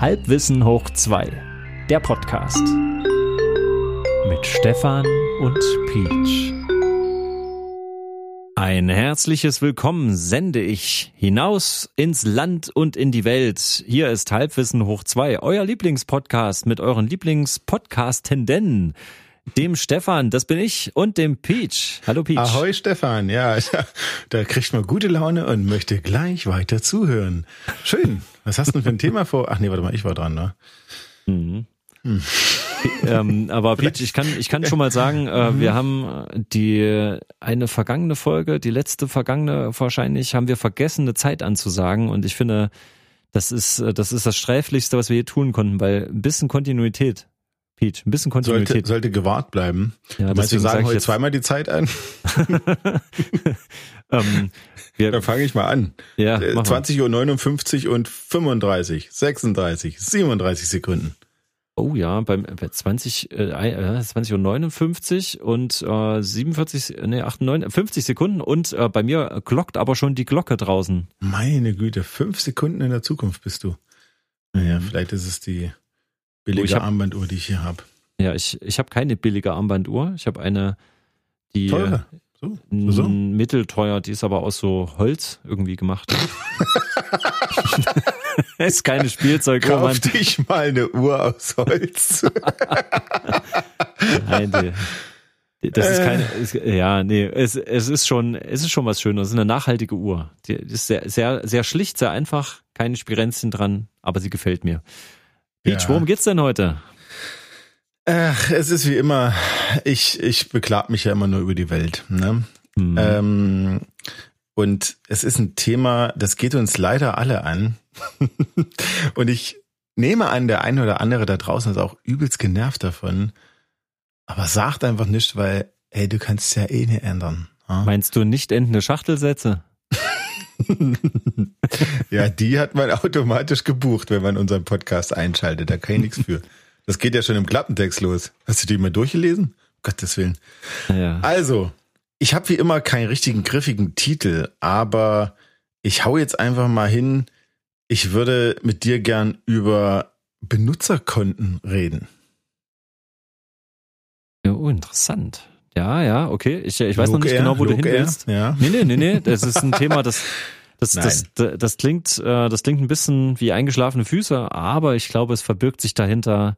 Halbwissen hoch 2, der Podcast. Mit Stefan und Peach. Ein herzliches Willkommen sende ich hinaus ins Land und in die Welt. Hier ist Halbwissen hoch 2, euer Lieblingspodcast mit euren Lieblingspodcastenden dem Stefan, das bin ich, und dem Peach. Hallo Peach. Ahoi Stefan, ja, da kriegt man gute Laune und möchte gleich weiter zuhören. Schön. Was hast du denn für ein Thema vor? Ach nee, warte mal, ich war dran, ne? Mhm. Hm. ähm, aber Peach, ich kann, ich kann schon mal sagen, äh, mhm. wir haben die eine vergangene Folge, die letzte vergangene wahrscheinlich, haben wir vergessen, eine Zeit anzusagen. Und ich finde, das ist, das ist das Sträflichste, was wir hier tun konnten, weil ein bisschen Kontinuität Pete, ein bisschen Kontinuität. Sollte, sollte gewahrt bleiben. Ja, Meinst du, sagen heute zweimal die Zeit an? ähm, wir, Dann fange ich mal an. Ja, 20 Uhr 59 und 35, 36, 37 Sekunden. Oh ja, beim 20, äh, 20 Uhr 59 und äh, 47, nee, 98, 50 Sekunden und äh, bei mir glockt aber schon die Glocke draußen. Meine Güte, fünf Sekunden in der Zukunft bist du. Naja, mhm. vielleicht ist es die billige hab, Armbanduhr, die ich hier habe. Ja, ich, ich habe keine billige Armbanduhr. Ich habe eine, die Teure. So, so. mittelteuer, die ist aber aus so Holz irgendwie gemacht. ist keine Spielzeuguhr. Kauf dich mal eine Uhr aus Holz. Nein, die, das ist keine, ist, ja, nee, es, es ist schon, es ist schon was Schönes. Es ist eine nachhaltige Uhr. Die ist sehr, sehr, sehr schlicht, sehr einfach, keine Spirenzchen dran, aber sie gefällt mir. Peach, ja. worum geht's denn heute? Ach, es ist wie immer, ich, ich beklag mich ja immer nur über die Welt. Ne? Mhm. Ähm, und es ist ein Thema, das geht uns leider alle an. und ich nehme an, der eine oder andere da draußen ist auch übelst genervt davon. Aber sagt einfach nicht, weil, ey, du kannst ja eh nicht ändern. Ja? Meinst du nicht endende Schachtelsätze? ja, die hat man automatisch gebucht, wenn man unseren Podcast einschaltet. Da kann ich nichts für. Das geht ja schon im Klappentext los. Hast du die mal durchgelesen? Gottes Willen. Ja. Also, ich habe wie immer keinen richtigen griffigen Titel, aber ich hau jetzt einfach mal hin. Ich würde mit dir gern über Benutzerkonten reden. Ja, oh, interessant. Ja, ja, okay. Ich, ich weiß noch nicht genau, wo du hin willst. Ja. Nee, nee, nee, nee. Das ist ein Thema, das, das, das, das, das klingt, äh, das klingt ein bisschen wie eingeschlafene Füße, aber ich glaube, es verbirgt sich dahinter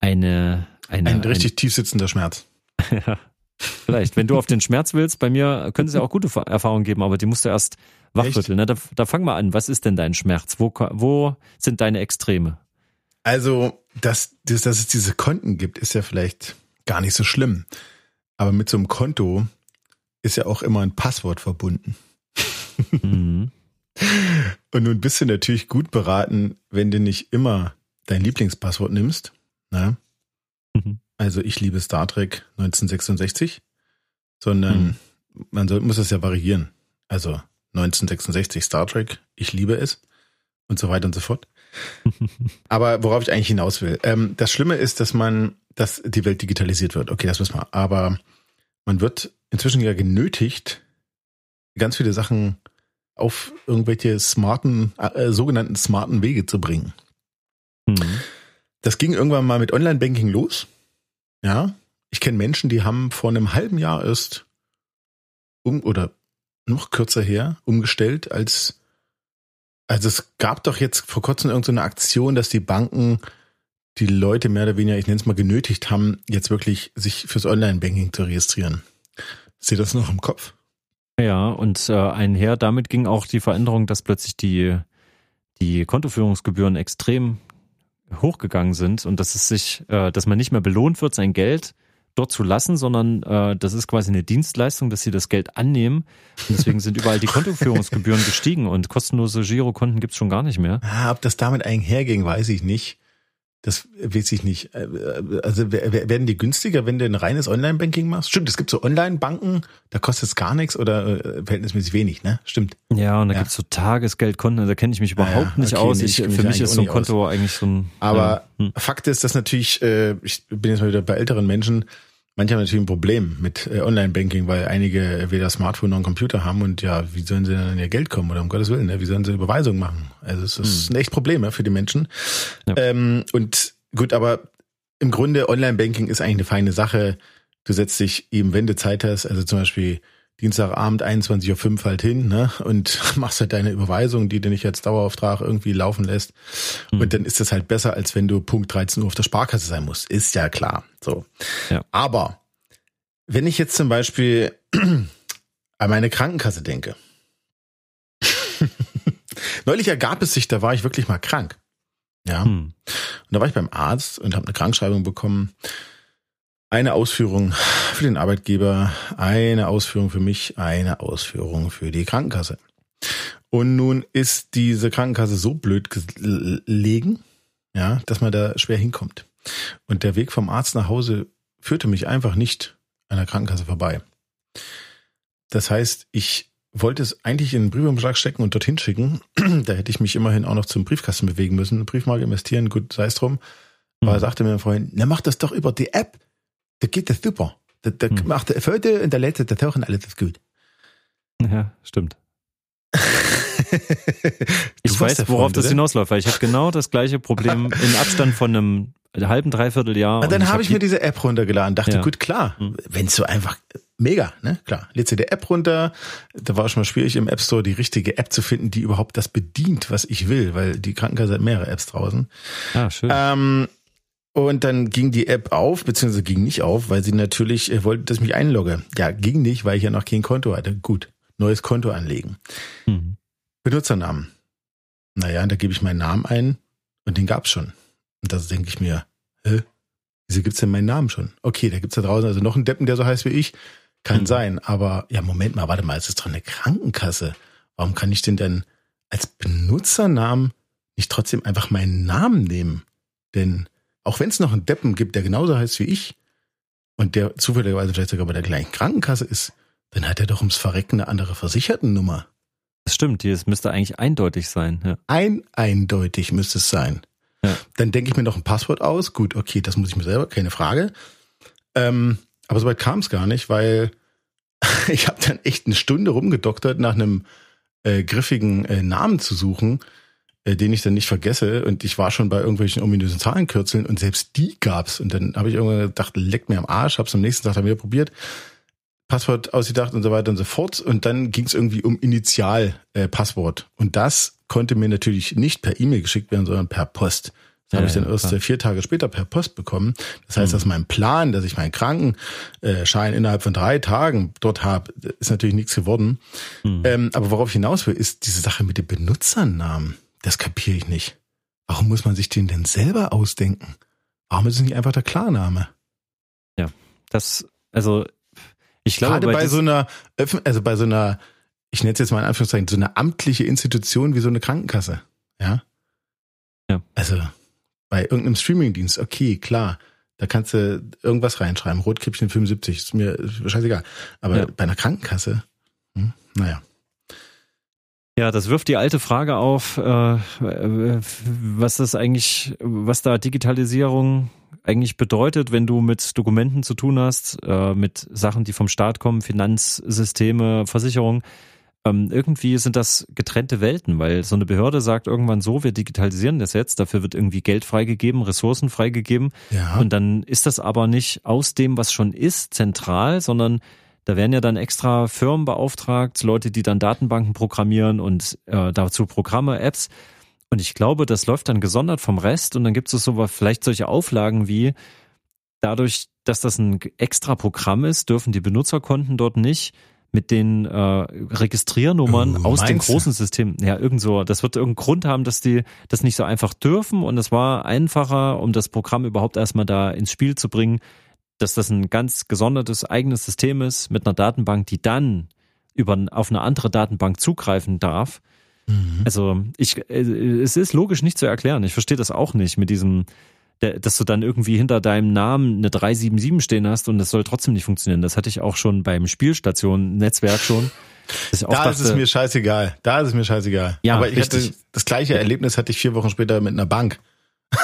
eine, eine ein richtig ein, tief sitzender Schmerz. ja, vielleicht. Wenn du auf den Schmerz willst, bei mir könnte es ja auch gute Erfahrungen geben, aber die musst du erst wachrütteln. Ne? Da, da fang mal an. Was ist denn dein Schmerz? Wo, wo sind deine Extreme? Also, dass, dass, dass es diese Konten gibt, ist ja vielleicht gar nicht so schlimm. Aber mit so einem Konto ist ja auch immer ein Passwort verbunden. Mhm. Und nun bist du natürlich gut beraten, wenn du nicht immer dein Lieblingspasswort nimmst. Ne? Mhm. Also ich liebe Star Trek 1966, sondern mhm. man soll, muss es ja variieren. Also 1966 Star Trek, ich liebe es und so weiter und so fort. Aber worauf ich eigentlich hinaus will, ähm, das Schlimme ist, dass man, dass die Welt digitalisiert wird. Okay, das wissen wir. Aber man wird inzwischen ja genötigt, ganz viele Sachen auf irgendwelche smarten, äh, sogenannten smarten Wege zu bringen. Mhm. Das ging irgendwann mal mit Online-Banking los. Ja, ich kenne Menschen, die haben vor einem halben Jahr erst um oder noch kürzer her umgestellt, als also es gab doch jetzt vor kurzem irgendeine so Aktion, dass die Banken die Leute mehr oder weniger, ich nenne es mal, genötigt haben, jetzt wirklich sich fürs Online-Banking zu registrieren. Seht das noch im Kopf? Ja, und äh, einher damit ging auch die Veränderung, dass plötzlich die, die Kontoführungsgebühren extrem hochgegangen sind und dass es sich, äh, dass man nicht mehr belohnt wird, sein Geld dort zu lassen, sondern äh, das ist quasi eine Dienstleistung, dass sie das Geld annehmen. Und deswegen sind überall die Kontoführungsgebühren gestiegen und kostenlose Girokonten gibt's schon gar nicht mehr. Ah, ob das damit einherging, weiß ich nicht. Das weiß ich nicht. Äh, also werden die günstiger, wenn du ein reines Online-Banking machst? Stimmt, es gibt so Online-Banken, da kostet es gar nichts oder äh, verhältnismäßig wenig, ne? Stimmt. Ja, und da ja. gibt's so Tagesgeldkonten, da kenne ich mich überhaupt ja, nicht okay, aus. Ich, für mich ist so ein Konto aus. eigentlich so ein. Aber ja. hm. Fakt ist, dass natürlich, äh, ich bin jetzt mal wieder bei älteren Menschen, Manche haben natürlich ein Problem mit äh, Online-Banking, weil einige weder Smartphone noch einen Computer haben und ja, wie sollen sie dann an ihr Geld kommen oder um Gottes Willen, ne? wie sollen sie Überweisungen machen? Also es ist hm. ein echt Problem für die Menschen. Ja. Ähm, und gut, aber im Grunde Online-Banking ist eigentlich eine feine Sache. Du setzt dich eben, wenn du Zeit hast, also zum Beispiel Dienstagabend 21.05 Uhr halt hin ne, und machst halt deine Überweisung, die du nicht als Dauerauftrag irgendwie laufen lässt. Mhm. Und dann ist das halt besser, als wenn du Punkt 13 Uhr auf der Sparkasse sein musst. Ist ja klar. So. Ja. Aber wenn ich jetzt zum Beispiel an meine Krankenkasse denke, neulich ergab es sich, da war ich wirklich mal krank. Ja. Mhm. Und da war ich beim Arzt und habe eine Krankschreibung bekommen eine Ausführung für den Arbeitgeber, eine Ausführung für mich, eine Ausführung für die Krankenkasse. Und nun ist diese Krankenkasse so blöd gelegen, ja, dass man da schwer hinkommt. Und der Weg vom Arzt nach Hause führte mich einfach nicht an der Krankenkasse vorbei. Das heißt, ich wollte es eigentlich in einen Briefumschlag stecken und dorthin schicken. da hätte ich mich immerhin auch noch zum Briefkasten bewegen müssen, Briefmarke investieren, gut, sei es drum. Aber mhm. sagte mir mein Freund, na mach das doch über die App da geht das super. Da, da hm. macht der Foto und der letzte, da tauchen alle das gut. Ja, stimmt. ich weiß, worauf Freund, das hinausläuft, weil ich habe genau das gleiche Problem in Abstand von einem halben, dreiviertel Jahr. Und dann habe ich, hab ich mir diese App runtergeladen, dachte, ja. gut, klar, hm. wenn es so einfach, mega, ne, klar, lädst du die App runter, da war schon mal schwierig im App Store die richtige App zu finden, die überhaupt das bedient, was ich will, weil die Krankenkasse hat mehrere Apps draußen. Ah, schön. Ähm, und dann ging die App auf, beziehungsweise ging nicht auf, weil sie natürlich äh, wollte, dass ich mich einlogge. Ja, ging nicht, weil ich ja noch kein Konto hatte. Gut, neues Konto anlegen. Mhm. Benutzernamen. Naja, da gebe ich meinen Namen ein und den gab's schon. Und da denke ich mir, hä? Wieso gibt's denn meinen Namen schon? Okay, da gibt's da draußen also noch einen Deppen, der so heißt wie ich. Kann mhm. sein, aber ja, Moment mal, warte mal, ist das doch eine Krankenkasse? Warum kann ich denn dann als Benutzernamen nicht trotzdem einfach meinen Namen nehmen? Denn auch wenn es noch einen Deppen gibt, der genauso heißt wie ich und der zufälligerweise vielleicht sogar bei der gleichen Krankenkasse ist, dann hat er doch ums Verrecken eine andere Versichertennummer. Das stimmt, es müsste eigentlich eindeutig sein. Ja. Ein eindeutig müsste es sein. Ja. Dann denke ich mir noch ein Passwort aus. Gut, okay, das muss ich mir selber, keine Frage. Ähm, aber soweit kam es gar nicht, weil ich habe dann echt eine Stunde rumgedoktert, nach einem äh, griffigen äh, Namen zu suchen, äh, den ich dann nicht vergesse. Und ich war schon bei irgendwelchen ominösen Zahlenkürzeln und selbst die gab's. Und dann habe ich irgendwann gedacht, leck mir am Arsch, hab's am nächsten Tag dann wieder probiert. Passwort ausgedacht und so weiter und so fort. Und dann ging es irgendwie um Initial-Passwort. Äh, und das konnte mir natürlich nicht per E-Mail geschickt werden, sondern per Post. Das ja, habe ich dann erst klar. vier Tage später per Post bekommen. Das heißt, mhm. dass mein Plan, dass ich meinen Krankenschein innerhalb von drei Tagen dort habe, ist natürlich nichts geworden. Mhm. Ähm, aber worauf ich hinaus will, ist diese Sache mit dem Benutzernamen. Das kapiere ich nicht. Warum muss man sich den denn selber ausdenken? Warum ist es nicht einfach der Klarname? Ja, das, also ich glaube, gerade bei, so einer, also bei so einer, ich nenne es jetzt mal in Anführungszeichen, so eine amtliche Institution wie so eine Krankenkasse, ja. Ja. Also bei irgendeinem Streamingdienst, okay, klar, da kannst du irgendwas reinschreiben, Rotkäppchen 75, ist mir scheißegal. Aber ja. bei einer Krankenkasse, hm, naja. Ja, das wirft die alte Frage auf, äh, was das eigentlich, was da Digitalisierung eigentlich bedeutet, wenn du mit Dokumenten zu tun hast, äh, mit Sachen, die vom Staat kommen, Finanzsysteme, Versicherungen. Ähm, irgendwie sind das getrennte Welten, weil so eine Behörde sagt irgendwann so, wir digitalisieren das jetzt, dafür wird irgendwie Geld freigegeben, Ressourcen freigegeben. Ja. Und dann ist das aber nicht aus dem, was schon ist, zentral, sondern da werden ja dann extra Firmen beauftragt, Leute, die dann Datenbanken programmieren und äh, dazu Programme, Apps. Und ich glaube, das läuft dann gesondert vom Rest und dann gibt es so vielleicht solche Auflagen wie dadurch, dass das ein extra Programm ist, dürfen die Benutzerkonten dort nicht mit den äh, Registriernummern oh, aus dem großen System. Ja, irgend so. Das wird irgendeinen Grund haben, dass die das nicht so einfach dürfen. Und es war einfacher, um das Programm überhaupt erstmal da ins Spiel zu bringen, dass das ein ganz gesondertes eigenes System ist mit einer Datenbank, die dann über auf eine andere Datenbank zugreifen darf. Mhm. Also ich, äh, es ist logisch nicht zu erklären. Ich verstehe das auch nicht mit diesem, dass du dann irgendwie hinter deinem Namen eine 377 stehen hast und das soll trotzdem nicht funktionieren. Das hatte ich auch schon beim Spielstation-Netzwerk schon. da dachte, ist es mir scheißegal. Da ist es mir scheißegal. Ja, Aber ich richtig. hatte das gleiche Erlebnis hatte ich vier Wochen später mit einer Bank.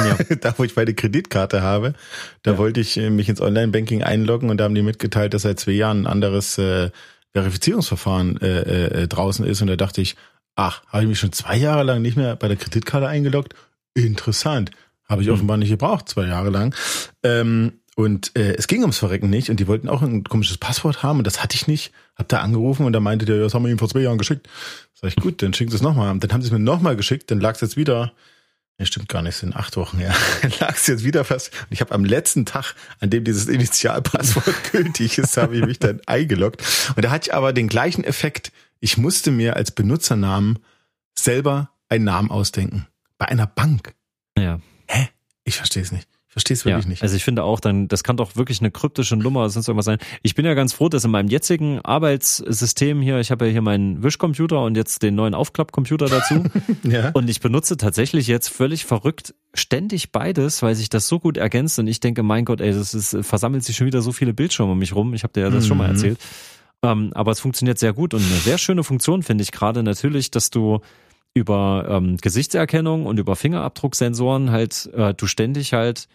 Ja. da, wo ich meine Kreditkarte habe, da ja. wollte ich äh, mich ins Online-Banking einloggen und da haben die mitgeteilt, dass seit zwei Jahren ein anderes äh, Verifizierungsverfahren äh, äh, draußen ist. Und da dachte ich, ach, habe ich mich schon zwei Jahre lang nicht mehr bei der Kreditkarte eingeloggt? Interessant. Habe ich hm. offenbar nicht gebraucht, zwei Jahre lang. Ähm, und äh, es ging ums Verrecken nicht und die wollten auch ein komisches Passwort haben und das hatte ich nicht. Hab da angerufen und da meinte der, das haben wir ihm vor zwei Jahren geschickt. Sag ich, gut, dann schicken Sie es nochmal. Dann haben sie es mir nochmal geschickt, dann lag es jetzt wieder ja, stimmt gar nicht, es sind acht Wochen, ja. Lag es jetzt wieder fast. Und ich habe am letzten Tag, an dem dieses Initialpasswort gültig ist, habe ich mich dann eingeloggt. Und da hatte ich aber den gleichen Effekt. Ich musste mir als Benutzernamen selber einen Namen ausdenken. Bei einer Bank. Ja. Hä? Ich verstehe es nicht. Verstehe es wirklich ja, nicht. Also ich finde auch, dann, das kann doch wirklich eine kryptische Nummer oder sonst irgendwas sein. Ich bin ja ganz froh, dass in meinem jetzigen Arbeitssystem hier, ich habe ja hier meinen Wischcomputer und jetzt den neuen Aufklappcomputer dazu. ja. Und ich benutze tatsächlich jetzt völlig verrückt ständig beides, weil sich das so gut ergänzt und ich denke, mein Gott, ey, das ist, versammelt sich schon wieder so viele Bildschirme um mich rum. Ich habe dir ja das mhm. schon mal mhm. erzählt. Ähm, aber es funktioniert sehr gut und eine sehr schöne Funktion finde ich gerade natürlich, dass du über ähm, Gesichtserkennung und über Fingerabdrucksensoren halt äh, du ständig halt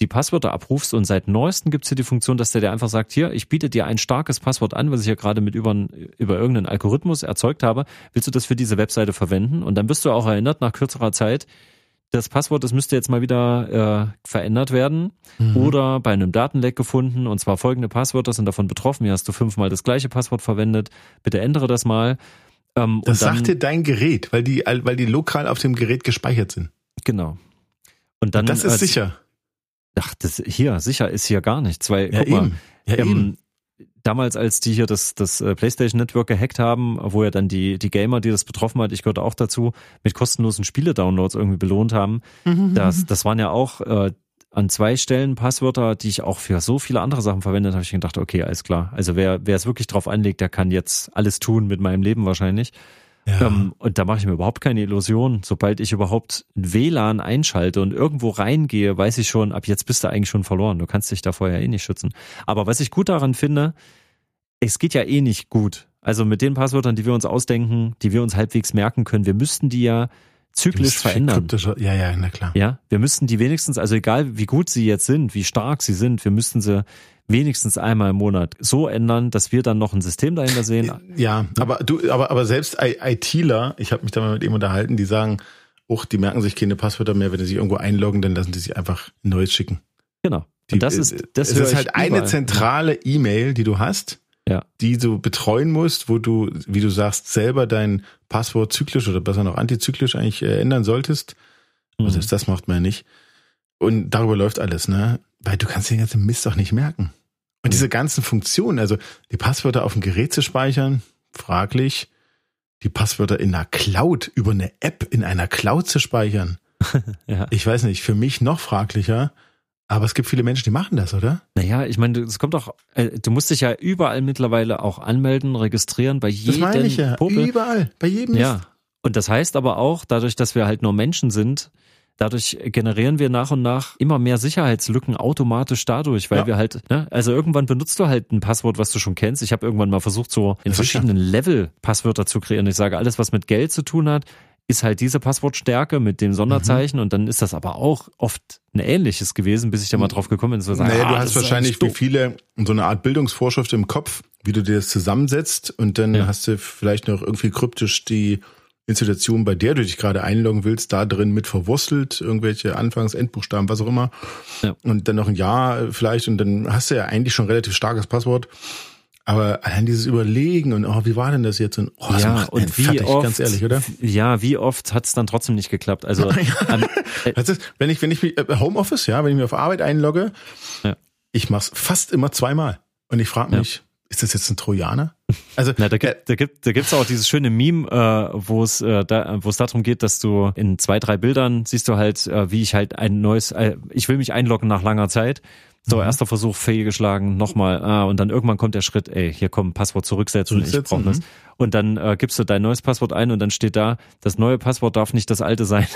die Passwörter abrufst und seit neuestem gibt es hier die Funktion, dass der dir einfach sagt, hier, ich biete dir ein starkes Passwort an, was ich ja gerade mit über, über irgendeinen Algorithmus erzeugt habe. Willst du das für diese Webseite verwenden? Und dann bist du auch erinnert nach kürzerer Zeit, das Passwort, das müsste jetzt mal wieder äh, verändert werden mhm. oder bei einem Datenleck gefunden und zwar folgende Passwörter sind davon betroffen. Hier hast du fünfmal das gleiche Passwort verwendet. Bitte ändere das mal. Ähm, das dann, sagt dir dein Gerät, weil die, weil die lokal auf dem Gerät gespeichert sind. Genau. Und dann. Das ist als, sicher. Ach, das hier, sicher ist hier gar nichts. Weil, ja, guck mal, ja, ähm, damals, als die hier das, das äh, PlayStation Network gehackt haben, wo ja dann die, die Gamer, die das betroffen hat, ich gehörte auch dazu, mit kostenlosen Spiele-Downloads irgendwie belohnt haben. Mhm. Das, das waren ja auch äh, an zwei Stellen Passwörter, die ich auch für so viele andere Sachen verwendet habe. Ich gedacht, okay, alles klar. Also wer, wer es wirklich drauf anlegt, der kann jetzt alles tun mit meinem Leben wahrscheinlich. Ja. Ähm, und da mache ich mir überhaupt keine Illusion. Sobald ich überhaupt WLAN einschalte und irgendwo reingehe, weiß ich schon, ab jetzt bist du eigentlich schon verloren. Du kannst dich da vorher eh nicht schützen. Aber was ich gut daran finde, es geht ja eh nicht gut. Also mit den Passwörtern, die wir uns ausdenken, die wir uns halbwegs merken können, wir müssten die ja zyklisch verändern. Ja, ja, na klar. Ja, wir müssten die wenigstens, also egal wie gut sie jetzt sind, wie stark sie sind, wir müssten sie wenigstens einmal im Monat so ändern, dass wir dann noch ein System dahinter sehen. Ja, aber du, aber, aber selbst ITler, ich habe mich da mal mit ihm unterhalten, die sagen, oh, die merken sich keine Passwörter mehr, wenn sie sich irgendwo einloggen, dann lassen die sich einfach ein neues schicken. Genau. Die, das ist, das es ist halt eine zentrale E-Mail, die du hast, ja. die du betreuen musst, wo du, wie du sagst, selber dein Passwort zyklisch oder besser noch antizyklisch eigentlich äh, ändern solltest. Mhm. Also das macht man ja nicht. Und darüber läuft alles, ne? Weil du kannst den ganzen Mist doch nicht merken. Und diese ganzen Funktionen, also die Passwörter auf dem Gerät zu speichern, fraglich. Die Passwörter in einer Cloud, über eine App in einer Cloud zu speichern. ja. Ich weiß nicht, für mich noch fraglicher. Aber es gibt viele Menschen, die machen das, oder? Naja, ich meine, es kommt doch, äh, du musst dich ja überall mittlerweile auch anmelden, registrieren, bei jedem. Das meine ich ja, Popel. überall, bei jedem. Ja. Und das heißt aber auch, dadurch, dass wir halt nur Menschen sind, Dadurch generieren wir nach und nach immer mehr Sicherheitslücken automatisch dadurch, weil ja. wir halt, ne, also irgendwann benutzt du halt ein Passwort, was du schon kennst. Ich habe irgendwann mal versucht, so in verschiedenen Level Passwörter zu kreieren. Ich sage, alles, was mit Geld zu tun hat, ist halt diese Passwortstärke mit dem Sonderzeichen mhm. und dann ist das aber auch oft ein ähnliches gewesen, bis ich da mal drauf gekommen bin. So sagen, naja, ah, du hast wahrscheinlich wie viele so eine Art Bildungsvorschrift im Kopf, wie du dir das zusammensetzt und dann ja. hast du vielleicht noch irgendwie kryptisch die Institution, bei der du dich gerade einloggen willst, da drin mit verwurstelt, irgendwelche Anfangs-, Endbuchstaben, was auch immer. Ja. Und dann noch ein Ja vielleicht und dann hast du ja eigentlich schon ein relativ starkes Passwort. Aber allein dieses Überlegen und oh, wie war denn das jetzt? Und, oh, das ja, macht und wie fertig, oft, ganz ehrlich, oder? Ja, wie oft hat es dann trotzdem nicht geklappt? Also ähm, äh, wenn ich, wenn ich mich, äh, Homeoffice, ja, wenn ich mich auf Arbeit einlogge, ja. ich mach's fast immer zweimal. Und ich frage mich, ja. ist das jetzt ein Trojaner? Also Na, da gibt da gibt da gibt's auch dieses schöne Meme, äh, wo es äh, da, wo es darum geht, dass du in zwei drei Bildern siehst du halt, äh, wie ich halt ein neues, äh, ich will mich einloggen nach langer Zeit. So mhm. erster Versuch fehlgeschlagen, nochmal, ah, und dann irgendwann kommt der Schritt, ey, hier komm, Passwort zurücksetzen, zurücksetzen ich brauche das. Mhm. Und dann äh, gibst du dein neues Passwort ein und dann steht da, das neue Passwort darf nicht das alte sein.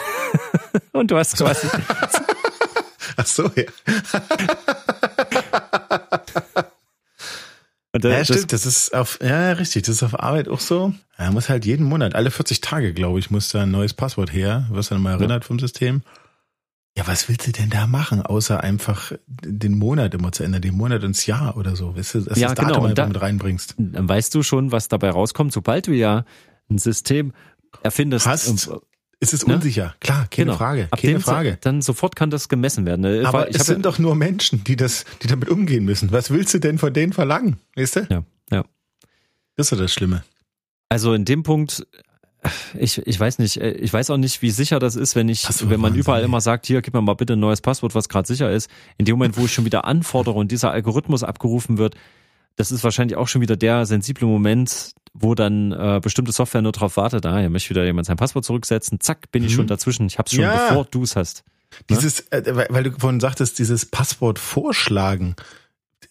und du hast quasi. Ach so, ja. Und, äh, ja, stimmt, das ist auf, ja, richtig, das ist auf Arbeit auch so. Er muss halt jeden Monat, alle 40 Tage, glaube ich, muss da ein neues Passwort her, wirst dann mal erinnert ja. vom System. Ja, was willst du denn da machen, außer einfach den Monat immer zu ändern, den Monat ins Jahr oder so, weißt du, dass Ja, das Datum genau, und einfach da- mit reinbringst. Dann weißt du schon, was dabei rauskommt, sobald du ja ein System erfindest. Hast, ähm, es ist ne? unsicher, klar, keine genau. Frage, Ab keine Frage. Dann sofort kann das gemessen werden. ne? Aber ich es sind doch nur Menschen, die das, die damit umgehen müssen. Was willst du denn von denen verlangen? Weißt du? ja, ja. Das ist ja das Schlimme. Also in dem Punkt, ich, ich weiß nicht, äh, ich weiß auch nicht, wie sicher das ist, wenn ich, wenn man Wahnsinn, überall ey. immer sagt, hier, gib mir mal bitte ein neues Passwort, was gerade sicher ist. In dem Moment, wo ich schon wieder anfordere und dieser Algorithmus abgerufen wird, das ist wahrscheinlich auch schon wieder der sensible Moment, wo dann äh, bestimmte Software nur drauf wartet, ah, hier möchte wieder jemand sein Passwort zurücksetzen, zack, bin ich Mhm. schon dazwischen, ich hab's schon, Ja. bevor du es hast. Ne? Dieses, äh, weil, weil du vorhin sagtest, dieses Passwort vorschlagen.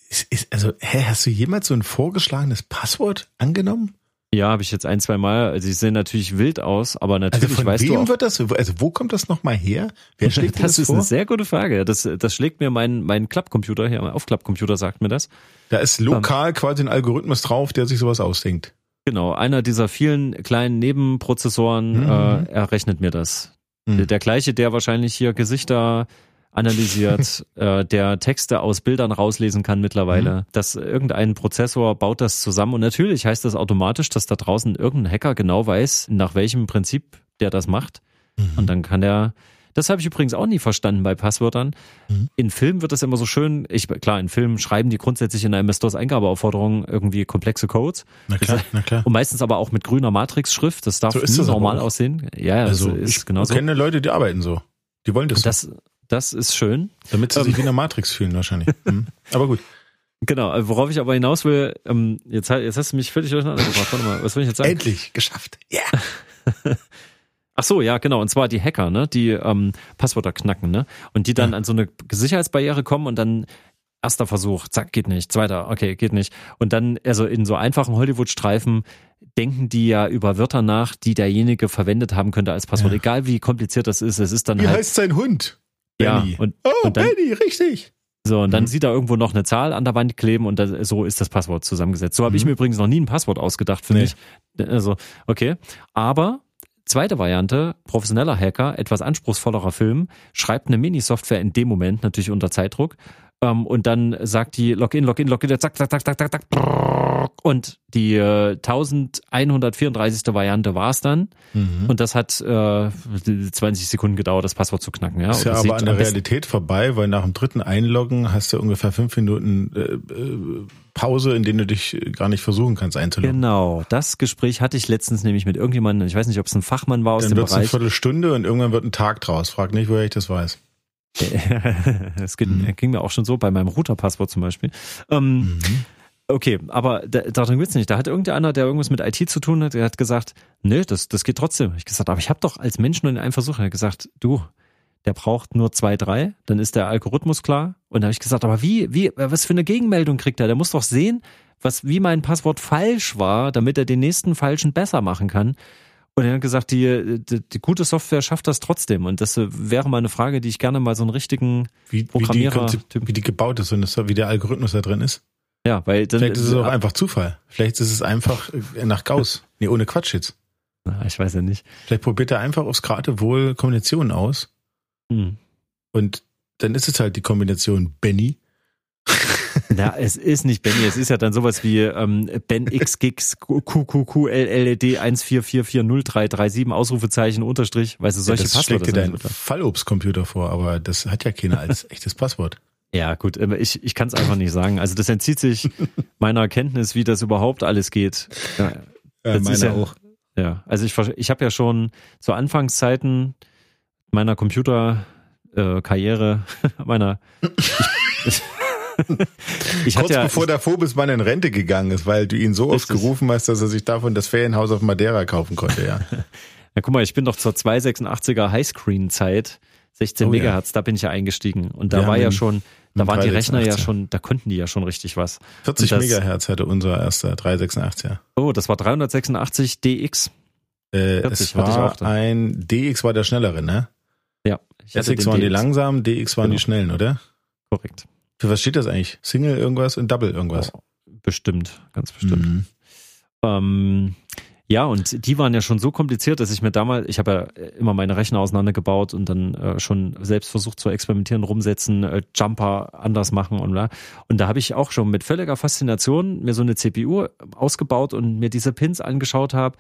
Ist, ist, also, hä, hast du jemals so ein vorgeschlagenes Passwort angenommen? Ja, habe ich jetzt ein, zwei Mal. Also die sehen natürlich wild aus, aber natürlich Also von weißt wem du auch, wird das? Also wo kommt das nochmal her? Wer schlägt das das, ist vor? eine sehr gute Frage. Das, das schlägt mir mein, mein Klappcomputer hier, mein Aufklappcomputer sagt mir das. Da ist lokal quasi ein Algorithmus drauf, der sich sowas ausdenkt. Genau, einer dieser vielen kleinen Nebenprozessoren Mhm. äh, errechnet mir das. Mhm. Der, der gleiche, der wahrscheinlich hier Gesichter analysiert, äh, der Texte aus Bildern rauslesen kann mittlerweile. Mhm. Dass irgendein Prozessor baut das zusammen und natürlich heißt das automatisch, dass da draußen irgendein Hacker genau weiß, nach welchem Prinzip der das macht. Mhm. Und dann kann der, das habe ich übrigens auch nie verstanden bei Passwörtern. Mhm. In Filmen wird das immer so schön, ich, klar, in Filmen schreiben die grundsätzlich in einer MS-DOS-Eingabeaufforderung irgendwie komplexe Codes. Na klar, na klar. Und meistens aber auch mit grüner Matrix-Schrift. Das darf So ist nie das normal aussehen. Ja, Also das ist ich genauso. kenne Leute, die arbeiten so. Die wollen das, Und so. Das, ist schön. Damit sie ähm, sich wie in der Matrix fühlen wahrscheinlich. Mhm. Aber gut. Genau, äh, worauf ich aber hinaus will, ähm, jetzt, jetzt hast du mich völlig durcheinander gebracht. Warte mal, was will ich jetzt sagen? Endlich, geschafft. Ja. Ach so, ja, genau. Und zwar die Hacker, ne, die ähm, Passwörter knacken, ne? Und die dann Ja. an so eine Sicherheitsbarriere kommen und dann erster Versuch, zack, geht nicht, zweiter, okay, geht nicht. Und dann, also in so einfachen Hollywood-Streifen denken die ja über Wörter nach, die derjenige verwendet haben könnte als Passwort. Ja. Egal wie kompliziert das ist, es ist dann Wie halt. heißt sein Hund? Ja, Benny. und- oh, und dann- Benny, richtig. So, und dann Mhm. sieht er irgendwo noch eine Zahl an der Wand kleben und das, so ist das Passwort zusammengesetzt. So habe ich Mhm. mir übrigens noch nie ein Passwort ausgedacht für Nee. mich. Also, okay. Aber zweite Variante, professioneller Hacker, etwas anspruchsvollerer Film, schreibt eine Mini-Software in dem Moment, natürlich unter Zeitdruck, ähm, und dann sagt die Login, Login, Login, zack, zack, zack, zack, zack, zack, brrrr. Und die äh, 1134. Variante war's dann. Mhm. Und das hat äh, 20 Sekunden gedauert, das Passwort zu knacken. Ja, Ist ja aber an der Realität vorbei, weil nach dem dritten Einloggen hast du ungefähr fünf Minuten äh, äh, Pause, in denen du dich gar nicht versuchen kannst einzuloggen. Genau, das Gespräch hatte ich letztens nämlich mit irgendjemandem, ich weiß nicht, ob es ein Fachmann war aus Dann dem wird es eine Bereich. Viertelstunde und irgendwann wird ein Tag draus. Frag nicht, woher ich das weiß. Es ging, Mhm. ging mir auch schon so bei meinem Router-Passwort zum Beispiel. Ähm, Okay, aber da, darum geht's nicht. Da hat irgendeiner, der irgendwas mit IT zu tun hat, der hat gesagt, nö, das, das geht trotzdem. Ich gesagt, aber ich habe doch als Mensch nur in einem Versuch. Er hat gesagt, du, der braucht nur zwei, drei, dann ist der Algorithmus klar. Und da habe ich gesagt, aber wie, wie, was für eine Gegenmeldung kriegt er? Der muss doch sehen, was, wie mein Passwort falsch war, damit er den nächsten falschen besser machen kann. Und er hat gesagt, die, die, die gute Software schafft das trotzdem. Und das äh, wäre mal eine Frage, die ich gerne mal so einen richtigen, Wie, wie, die, Programmierer- wie die gebaut ist und das, wie der Algorithmus da drin ist. Ja, weil dann, Vielleicht ist es auch einfach Zufall. Vielleicht ist es einfach äh, nach Gauss. Nee, ohne Quatsch jetzt. Ich weiß ja nicht. Vielleicht probiert er einfach aufs Geratewohl Kombinationen aus Hm. und dann ist es halt die Kombination Benny. Na, es ist nicht Benny, es ist ja dann sowas wie ähm, Ben X Gigs QQQLLD 144403337 Ausrufezeichen Unterstrich, weißt du, solche das schlägt Passwörter dir dein sind. Fallobstcomputer vor, aber das hat ja keiner als echtes Passwort. Ja, gut, ich, ich kann es einfach nicht sagen. Also das entzieht sich meiner Kenntnis, wie das überhaupt alles geht. Ja, Äh, Das ist ja- ja. also ich, ich habe ja schon zu Anfangszeiten meiner Computerkarriere, meiner ich, ich Kurz ja, bevor der Phobismann in Rente gegangen ist, weil du ihn so oft Richtig. gerufen hast, dass er sich davon das Ferienhaus auf Madeira kaufen konnte, ja. Ja, guck mal, ich bin doch zur 286er Highscreen-Zeit, 16 Oh ja. Megahertz, da bin ich ja eingestiegen. Und da Wir war ja schon, da waren die Rechner ja 386er. schon, da konnten die ja schon richtig was. 40 Und das- Megahertz hatte unser erster 386er. Oh, das war 386 DX. Äh, 40 es war ein DX war der schnellere, ne? Ja, SX waren die DX. langsamen, DX waren Genau. die schnellen, oder? Korrekt. Für was steht das eigentlich? Single irgendwas und Double irgendwas? Oh, bestimmt, ganz bestimmt. Mhm. Ähm, Ja, und die waren ja schon so kompliziert, dass ich mir damals, ich habe ja immer meine Rechner auseinandergebaut und dann äh, schon selbst versucht zu experimentieren, rumsetzen, äh, Jumper anders machen und bla. Und da habe ich auch schon mit völliger Faszination mir so eine CPU ausgebaut und mir diese Pins angeschaut habe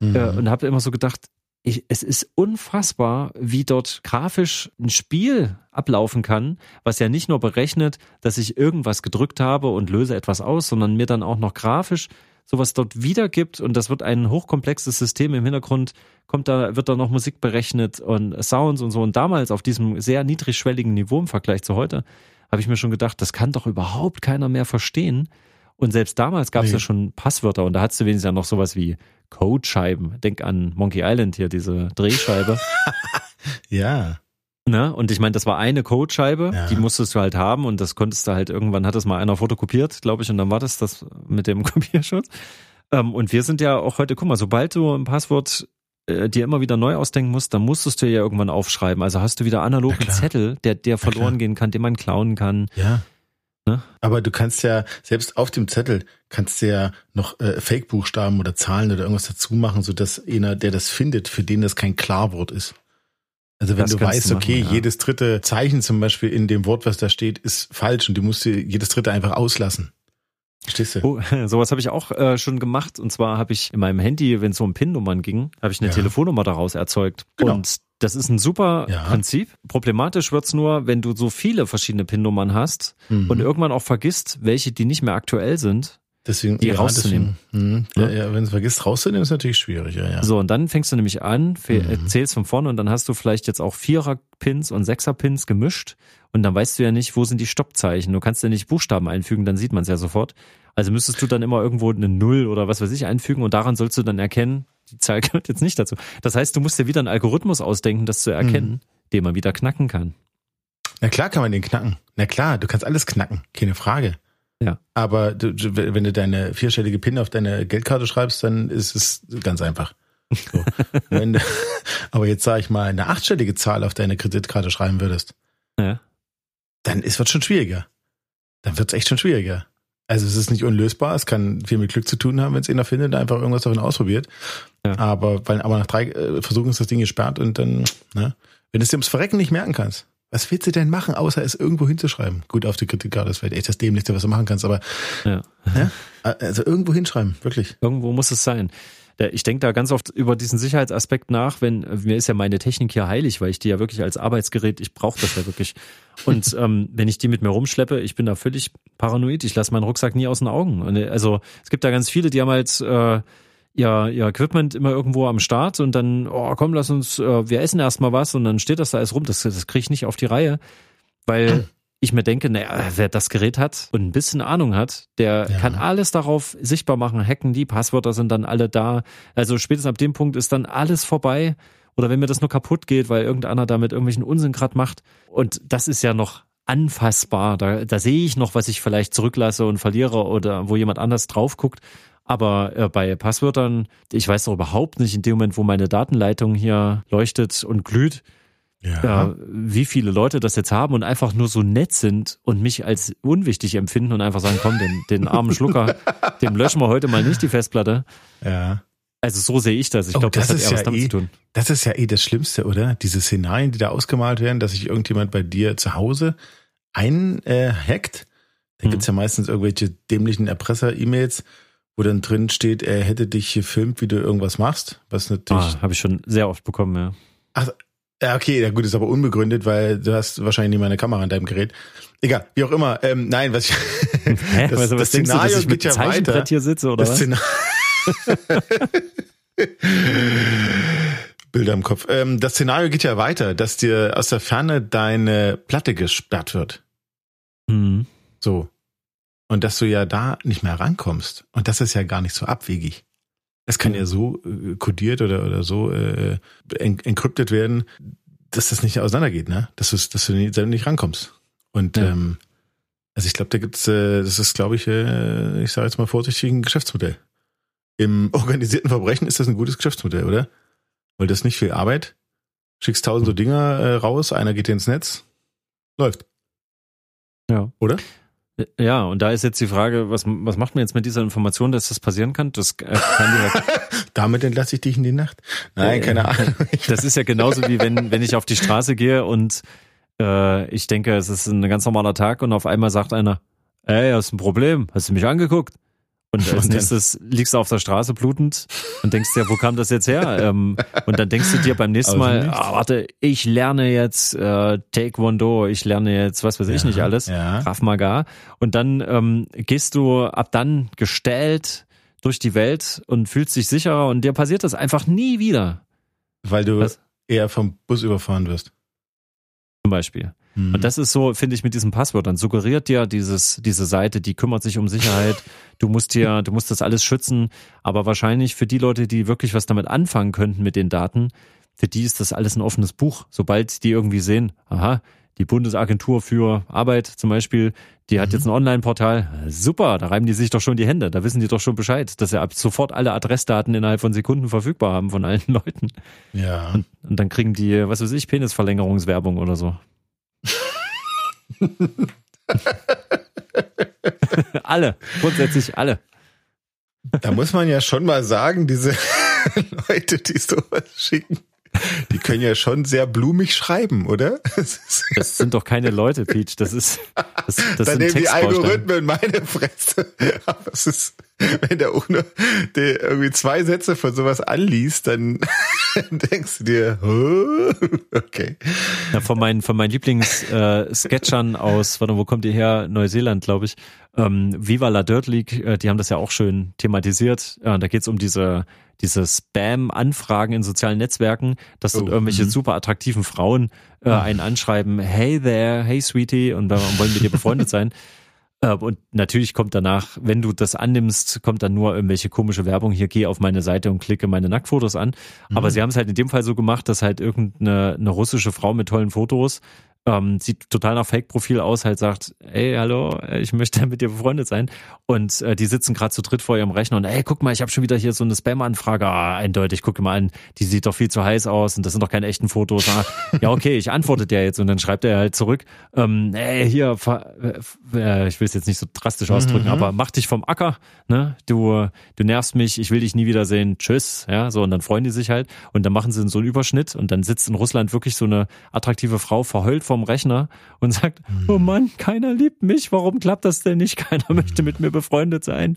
mhm. äh, und habe immer so gedacht, ich, es ist unfassbar, wie dort grafisch ein Spiel ablaufen kann, was ja nicht nur berechnet, dass ich irgendwas gedrückt habe und löse etwas aus, sondern mir dann auch noch grafisch sowas dort wiedergibt und das wird ein hochkomplexes System im Hintergrund, kommt da, wird da noch Musik berechnet und Sounds und so. Und damals auf diesem sehr niedrigschwelligen Niveau im Vergleich zu heute, habe ich mir schon gedacht, das kann doch überhaupt keiner mehr verstehen. Und selbst damals gab es nee. ja schon Passwörter und da hattest du wenigstens ja noch sowas wie Codescheiben. Denk an Monkey Island hier, diese Drehscheibe. ja. Ne? Und ich meine, das war eine Codescheibe, ja. die musstest du halt haben und das konntest du halt irgendwann hat das mal einer fotokopiert, glaube ich, und dann war das das mit dem Kopierschutz. Ähm, und wir sind ja auch heute, guck mal, sobald du ein Passwort äh, dir immer wieder neu ausdenken musst, dann musstest du ja irgendwann aufschreiben. Also hast du wieder analogen Zettel, der, der verloren gehen kann, den man klauen kann. Ja. Ne? Aber du kannst ja, selbst auf dem Zettel, kannst du ja noch äh, Fake-Buchstaben oder Zahlen oder irgendwas dazu machen, sodass einer, der das findet, für den das kein Klarwort ist. Also wenn du weißt, du okay, ja. jedes dritte Zeichen zum Beispiel in dem Wort, was da steht, ist falsch und du musst dir jedes dritte einfach auslassen. Verstehst du? Oh, sowas habe ich auch äh, schon gemacht. Und zwar habe ich in meinem Handy, wenn es um PIN-Nummern ging, habe ich eine ja. Telefonnummer daraus erzeugt. Genau. Und das ist ein super ja. Prinzip. Problematisch wird's nur, wenn du so viele verschiedene PIN-Nummern hast mhm. und irgendwann auch vergisst, welche die nicht mehr aktuell sind Deswegen, die ja, rauszunehmen. Deswegen, mh, ja, ja, wenn du vergisst rauszunehmen, ist natürlich schwierig. Ja, ja. So, und dann fängst du nämlich an, mhm. zählst von vorne und dann hast du vielleicht jetzt auch Vierer-Pins und Sechser-Pins gemischt und dann weißt du ja nicht, wo sind die Stoppzeichen. Du kannst ja nicht Buchstaben einfügen, dann sieht man es ja sofort. Also müsstest du dann immer irgendwo eine Null oder was weiß ich einfügen und daran sollst du dann erkennen, die Zahl gehört jetzt nicht dazu. Das heißt, du musst dir wieder einen Algorithmus ausdenken, das zu erkennen, mhm. den man wieder knacken kann. Na klar kann man den knacken. Na klar, du kannst alles knacken, keine Frage. Ja. Aber du, wenn du deine vierstellige PIN auf deine Geldkarte schreibst, dann ist es ganz einfach. So. wenn du, aber jetzt sage ich mal, eine achtstellige Zahl auf deine Kreditkarte schreiben würdest, ja. dann ist es schon schwieriger. Dann wird es echt schon schwieriger. Also es ist nicht unlösbar, es kann viel mit Glück zu tun haben, wenn es einer findet, einfach irgendwas davon ausprobiert. Ja. Aber weil aber nach drei äh, Versuchen ist das Ding gesperrt und dann, ne, wenn du es dir ums Verrecken nicht merken kannst, was willst du denn machen, außer es irgendwo hinzuschreiben? Gut, auf die Kreditkarte, das wäre echt das Dämlichste, was du machen kannst, aber ja. ja. also irgendwo hinschreiben, wirklich. Irgendwo muss es sein. Ich denke da ganz oft über diesen Sicherheitsaspekt nach, wenn mir ist ja meine Technik hier heilig, weil ich die ja wirklich als Arbeitsgerät, ich brauche das ja wirklich. Und ähm, wenn ich die mit mir rumschleppe, ich bin da völlig paranoid, ich lasse meinen Rucksack nie aus den Augen. Also es gibt da ganz viele, die haben halt äh, ihr, ihr Equipment immer irgendwo am Start und dann, oh komm, lass uns, äh, wir essen erstmal was und dann steht das da alles rum. Das, das kriege ich nicht auf die Reihe, weil ich mir denke, naja, wer das Gerät hat und ein bisschen Ahnung hat, der ja. kann alles darauf sichtbar machen, hacken, die Passwörter sind dann alle da. Also spätestens ab dem Punkt ist dann alles vorbei. Oder wenn mir das nur kaputt geht, weil irgendeiner damit irgendwelchen Unsinn grad macht. Und das ist ja noch anfassbar. Da, da sehe ich noch, was ich vielleicht zurücklasse und verliere oder wo jemand anders drauf guckt. Aber äh, bei Passwörtern, ich weiß doch überhaupt nicht in dem Moment, wo meine Datenleitung hier leuchtet und glüht, ja. äh, wie viele Leute das jetzt haben und einfach nur so nett sind und mich als unwichtig empfinden und einfach sagen, komm, den, den armen Schlucker, dem löschen wir heute mal nicht die Festplatte. Ja. Also so sehe ich das. Ich oh, glaube, das, das, hat eher was damit eh, zu tun. Das ist ja eh das Schlimmste, oder? Diese Szenarien, die da ausgemalt werden, dass sich irgendjemand bei dir zu Hause einhackt. Äh, da gibt's mhm. ja meistens irgendwelche dämlichen Erpresser-E-Mails, wo dann drin steht, er hätte dich gefilmt, wie du irgendwas machst, was natürlich. Ah, habe ich schon sehr oft bekommen, ja. Ach, ja, okay, ja gut, ist aber unbegründet, weil du hast wahrscheinlich nicht mal eine Kamera in deinem Gerät. Egal, wie auch immer. Ähm, nein, was ich. Hä? Das, was das Szenario du, ich mit ja weiter. hier sitze oder das was? Bilder im Kopf. Ähm, das Szenario geht ja weiter, dass dir aus der Ferne deine Platte gesperrt wird. Mhm. So. Und dass du ja da nicht mehr rankommst. Und das ist ja gar nicht so abwegig. Es kann ja so äh, kodiert oder, oder so äh, encryptet werden, dass das nicht auseinandergeht, ne? Dass du, dass du nicht, nicht rankommst. Und ja. ähm, also ich glaube, da gibt's, äh, das ist, glaube ich, äh, ich sage jetzt mal vorsichtig, ein Geschäftsmodell. Im organisierten Verbrechen ist das ein gutes Geschäftsmodell, oder? Weil das nicht viel Arbeit. Schickst tausend so Dinger äh, raus, einer geht ins Netz, läuft. Ja. Oder? Ja, und da ist jetzt die Frage, was, was macht man jetzt mit dieser Information, dass das passieren kann? Das äh, kann Damit entlasse ich dich in die Nacht. Nein, keine äh, Ahnung. Das ist ja genauso wie wenn, wenn ich auf die Straße gehe und äh, ich denke, es ist ein ganz normaler Tag und auf einmal sagt einer, ey, hast ein Problem? Hast du mich angeguckt? Und als nächstes liegst du auf der Straße blutend und denkst dir, wo kam das jetzt her? Ähm, und dann denkst du dir beim nächsten Mal, ah, warte, ich lerne jetzt äh, Taekwondo, ich lerne jetzt, was weiß ich ja, nicht alles, ja. Krav Maga. Und dann ähm, gehst du ab dann gestellt durch die Welt und fühlst dich sicherer und dir passiert das einfach nie wieder. Weil du was? eher vom Bus überfahren wirst. Zum Beispiel. Mhm. Und das ist so, finde ich, mit diesem Passwort. Dann suggeriert dir dieses, diese Seite, die kümmert sich um Sicherheit. Du musst dir, du musst das alles schützen. Aber wahrscheinlich für die Leute, die wirklich was damit anfangen könnten mit den Daten, für die ist das alles ein offenes Buch. Sobald die irgendwie sehen, aha, die Bundesagentur für Arbeit zum Beispiel, die hat mhm. jetzt ein Online-Portal. Super, da reiben die sich doch schon die Hände. Da wissen die doch schon Bescheid, dass sie ab sofort alle Adressdaten innerhalb von Sekunden verfügbar haben von allen Leuten. Ja. Und, und dann kriegen die, was weiß ich, Penisverlängerungswerbung oder so. alle, grundsätzlich alle. Da muss man ja schon mal sagen, diese Leute, die sowas schicken, die können ja schon sehr blumig schreiben, oder? Das sind doch keine Leute, Peach. Das ist. Das, das Dann nehmen die Algorithmen meine Fresse. Aber es ist, wenn der ohne der irgendwie zwei Sätze von sowas anliest, dann denkst du dir, okay. Ja, von meinen, von meinen Lieblings-Sketchern äh, aus, warte, wo kommt ihr her? Neuseeland, glaube ich. Ähm, Viva la Dirt League, äh, die haben das ja auch schön thematisiert. Ja, da geht's um diese diese Spam-Anfragen in sozialen Netzwerken, dass oh, irgendwelche mh. super attraktiven Frauen äh, einen anschreiben, hey there, hey sweetie, und wollen mit dir befreundet sein. Äh, und natürlich kommt danach, wenn du das annimmst, kommt dann nur irgendwelche komische Werbung. Hier geh auf meine Seite und klicke meine Nacktfotos an. Mhm. Aber sie haben es halt in dem Fall so gemacht, dass halt irgendeine eine russische Frau mit tollen Fotos ähm, sieht total nach Fake-Profil aus, halt sagt, ey, hallo, ich möchte mit dir befreundet sein. Und äh, die sitzen gerade zu dritt vor ihrem Rechner und ey, guck mal, ich habe schon wieder hier so eine Spam-Anfrage. Ah, eindeutig, guck mal an, die sieht doch viel zu heiß aus und das sind doch keine echten Fotos. Ah, ja, okay, ich antworte dir jetzt und dann schreibt er halt zurück, ähm, ey, hier, äh, ich will es jetzt nicht so drastisch ausdrücken, mhm. aber mach dich vom Acker, ne? Du, du nervst mich, ich will dich nie wiedersehen, tschüss, ja, so und dann freuen die sich halt und dann machen sie so einen Überschnitt und dann sitzt in Russland wirklich so eine attraktive Frau verheult vom Rechner und sagt, mhm. oh Mann, keiner liebt mich, warum klappt das denn nicht? Keiner möchte mit mir befreundet sein.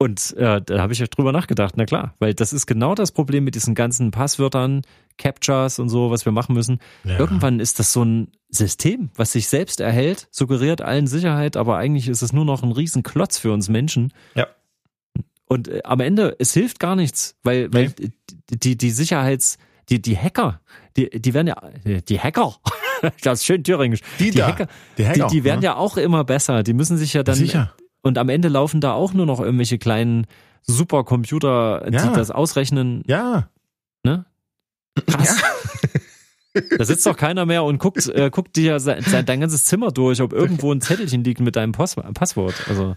Und äh, da habe ich drüber nachgedacht, na klar, weil das ist genau das Problem mit diesen ganzen Passwörtern, Captures und so, was wir machen müssen. Ja. Irgendwann ist das so ein System, was sich selbst erhält, suggeriert allen Sicherheit, aber eigentlich ist es nur noch ein Riesenklotz für uns Menschen. Ja. Und äh, am Ende, es hilft gar nichts, weil, weil nee. die, die Sicherheits, die, die Hacker, die, die werden ja, die Hacker, das ist schön thüringisch. Die, die Hacker, die, Hacker, die, die werden ne? ja auch immer besser. Die müssen sich ja dann, Sicher. und am Ende laufen da auch nur noch irgendwelche kleinen Supercomputer, die ja. das ausrechnen. Ja. Ne? Krass. Ja. Da sitzt doch keiner mehr und guckt, äh, guckt dir sein, dein ganzes Zimmer durch, ob irgendwo ein Zettelchen liegt mit deinem Post, Passwort. Also.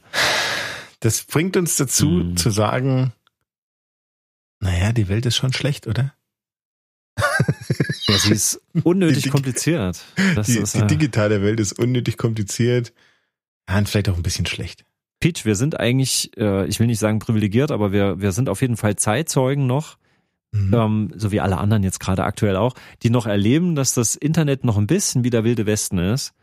Das bringt uns dazu hm. zu sagen, naja, die Welt ist schon schlecht, oder? Ja, sie ist unnötig die, kompliziert. Die, ist, die digitale Welt ist unnötig kompliziert. Ja, und vielleicht auch ein bisschen schlecht. Peach, wir sind eigentlich, äh, ich will nicht sagen privilegiert, aber wir, wir sind auf jeden Fall Zeitzeugen noch, mhm. ähm, so wie alle anderen jetzt gerade aktuell auch, die noch erleben, dass das Internet noch ein bisschen wie der wilde Westen ist.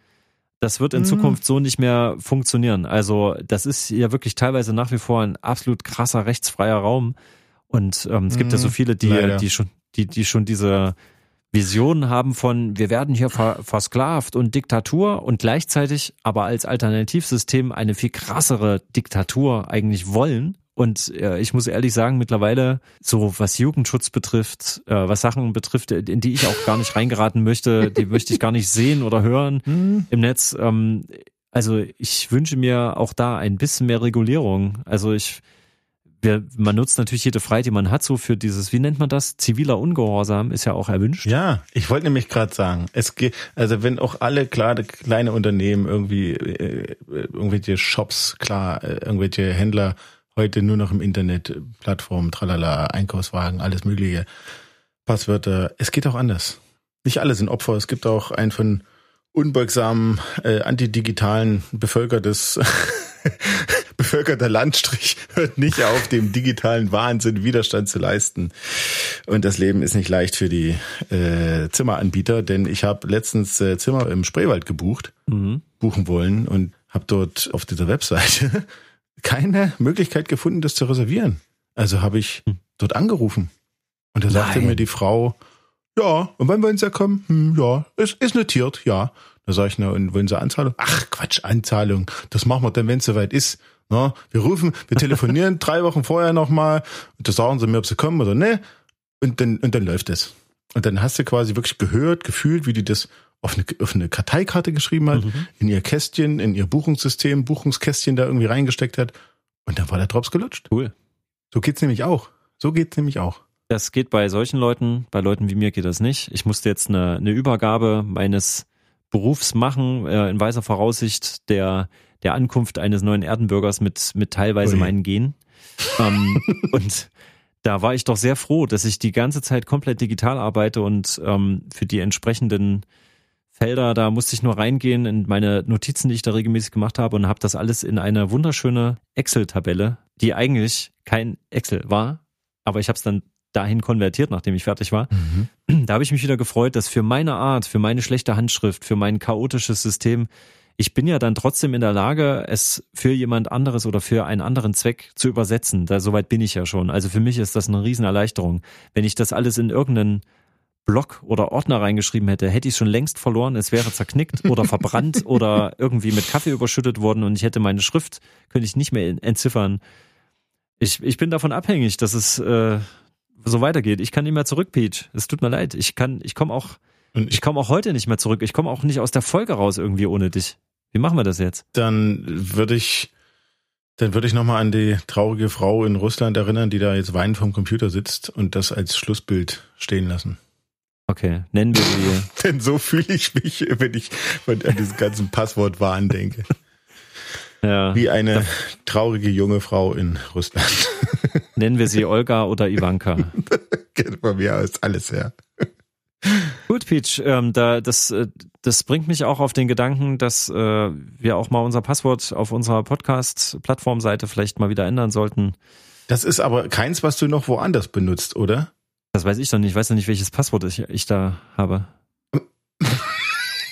Das wird in mhm. Zukunft so nicht mehr funktionieren. Also das ist ja wirklich teilweise nach wie vor ein absolut krasser rechtsfreier Raum. Und ähm, es gibt ja so mhm. viele, die, die schon, die, die schon diese Visionen haben von, wir werden hier versklavt und Diktatur und gleichzeitig aber als Alternativsystem eine viel krassere Diktatur eigentlich wollen. Und äh, ich muss ehrlich sagen, mittlerweile, so was Jugendschutz betrifft, äh, was Sachen betrifft, in die ich auch gar nicht reingeraten möchte, die möchte ich gar nicht sehen oder hören mhm. im Netz. Ähm, also ich wünsche mir auch da ein bisschen mehr Regulierung. Also ich wir, man nutzt natürlich jede Freiheit, die man hat, so für dieses, wie nennt man das? Ziviler Ungehorsam ist ja auch erwünscht. Ja, ich wollte nämlich gerade sagen, es geht, also wenn auch alle klar, kleine Unternehmen irgendwie, äh, irgendwelche Shops, klar, äh, irgendwelche Händler heute nur noch im Internet, Plattformen, tralala, Einkaufswagen, alles mögliche, Passwörter, es geht auch anders. Nicht alle sind Opfer, es gibt auch einen von unbeugsamen, äh, antidigitalen Bevölker des bevölkerter Landstrich hört nicht auf, dem digitalen Wahnsinn Widerstand zu leisten. Und das Leben ist nicht leicht für die äh, Zimmeranbieter, denn ich habe letztens äh, Zimmer im Spreewald gebucht, mhm. buchen wollen und habe dort auf dieser Webseite keine Möglichkeit gefunden, das zu reservieren. Also habe ich hm. dort angerufen. Und da sagte mir die Frau, ja, und wann wollen Sie kommen? Hm, ja, ist, ist notiert, ja. Da sage ich, na, und wollen Sie Anzahlung? Ach, Quatsch, Anzahlung. Das machen wir dann, wenn es soweit ist. Na, wir rufen, wir telefonieren drei Wochen vorher nochmal und da sagen sie mir, ob sie kommen oder ne. Und dann, und dann läuft es. Und dann hast du quasi wirklich gehört, gefühlt, wie die das auf eine, auf eine Karteikarte geschrieben hat, mhm. in ihr Kästchen, in ihr Buchungssystem, Buchungskästchen da irgendwie reingesteckt hat. Und dann war der Drops gelutscht. Cool. So geht's nämlich auch. So geht's nämlich auch. Das geht bei solchen Leuten, bei Leuten wie mir geht das nicht. Ich musste jetzt eine, eine Übergabe meines Berufs machen, äh, in weiser Voraussicht der, der Ankunft eines neuen Erdenbürgers mit, mit teilweise Ui. meinen Genen. ähm, und da war ich doch sehr froh, dass ich die ganze Zeit komplett digital arbeite und ähm, für die entsprechenden Felder, da musste ich nur reingehen in meine Notizen, die ich da regelmäßig gemacht habe und habe das alles in eine wunderschöne Excel-Tabelle, die eigentlich kein Excel war, aber ich habe es dann dahin konvertiert, nachdem ich fertig war. Mhm. Da habe ich mich wieder gefreut, dass für meine Art, für meine schlechte Handschrift, für mein chaotisches System, ich bin ja dann trotzdem in der Lage, es für jemand anderes oder für einen anderen Zweck zu übersetzen. Da soweit bin ich ja schon. Also für mich ist das eine Riesenerleichterung. Wenn ich das alles in irgendeinen Blog oder Ordner reingeschrieben hätte, hätte ich es schon längst verloren. Es wäre zerknickt oder verbrannt oder irgendwie mit Kaffee überschüttet worden und ich hätte meine Schrift, könnte ich nicht mehr entziffern. Ich, ich bin davon abhängig, dass es äh, so weitergeht. Ich kann nicht mehr zurück, Peach. Es tut mir leid. Ich kann, ich komme auch, ich, ich komme auch heute nicht mehr zurück. Ich komme auch nicht aus der Folge raus irgendwie ohne dich. Wie machen wir das jetzt? Dann würde ich, dann würde ich nochmal an die traurige Frau in Russland erinnern, die da jetzt weinend vom Computer sitzt und das als Schlussbild stehen lassen. Okay, nennen wir sie. Denn so fühle ich mich, wenn ich an diesen ganzen Passwortwahn denke. Ja. Wie eine traurige junge Frau in Russland. Nennen wir sie Olga oder Ivanka. Kennt von mir aus alles, ja. Gut, Peach, ähm, da, das, äh, das bringt mich auch auf den Gedanken, dass äh, wir auch mal unser Passwort auf unserer Podcast-Plattformseite vielleicht mal wieder ändern sollten. Das ist aber keins, was du noch woanders benutzt, oder? Das weiß ich doch nicht. Ich weiß doch nicht, welches Passwort ich, ich da habe.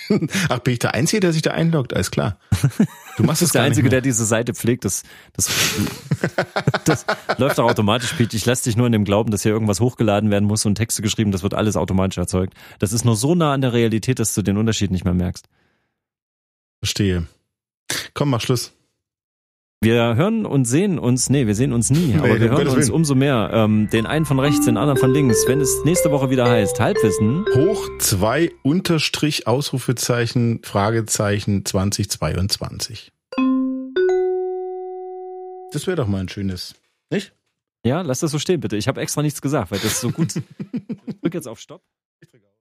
Ach, bin ich der Einzige, der sich da einloggt? Alles klar. Du machst es der Einzige, der diese Seite pflegt. Das, das, das läuft auch automatisch, Pete. Ich lasse dich nur in dem Glauben, dass hier irgendwas hochgeladen werden muss und Texte geschrieben. Das wird alles automatisch erzeugt. Das ist nur so nah an der Realität, dass du den Unterschied nicht mehr merkst. Verstehe. Komm, mach Schluss. Wir hören und sehen uns, nee, wir sehen uns nie, nee, aber wir hören uns umso mehr. Ähm, den einen von rechts, den anderen von links. Wenn es nächste Woche wieder heißt, Halbwissen. Hoch zwei Unterstrich Ausrufezeichen Fragezeichen 2022. Das wäre doch mal ein schönes, nicht? Ja, lass das so stehen, bitte. Ich habe extra nichts gesagt, weil das ist so gut. ich drück jetzt auf Stopp. Ich drücke auf.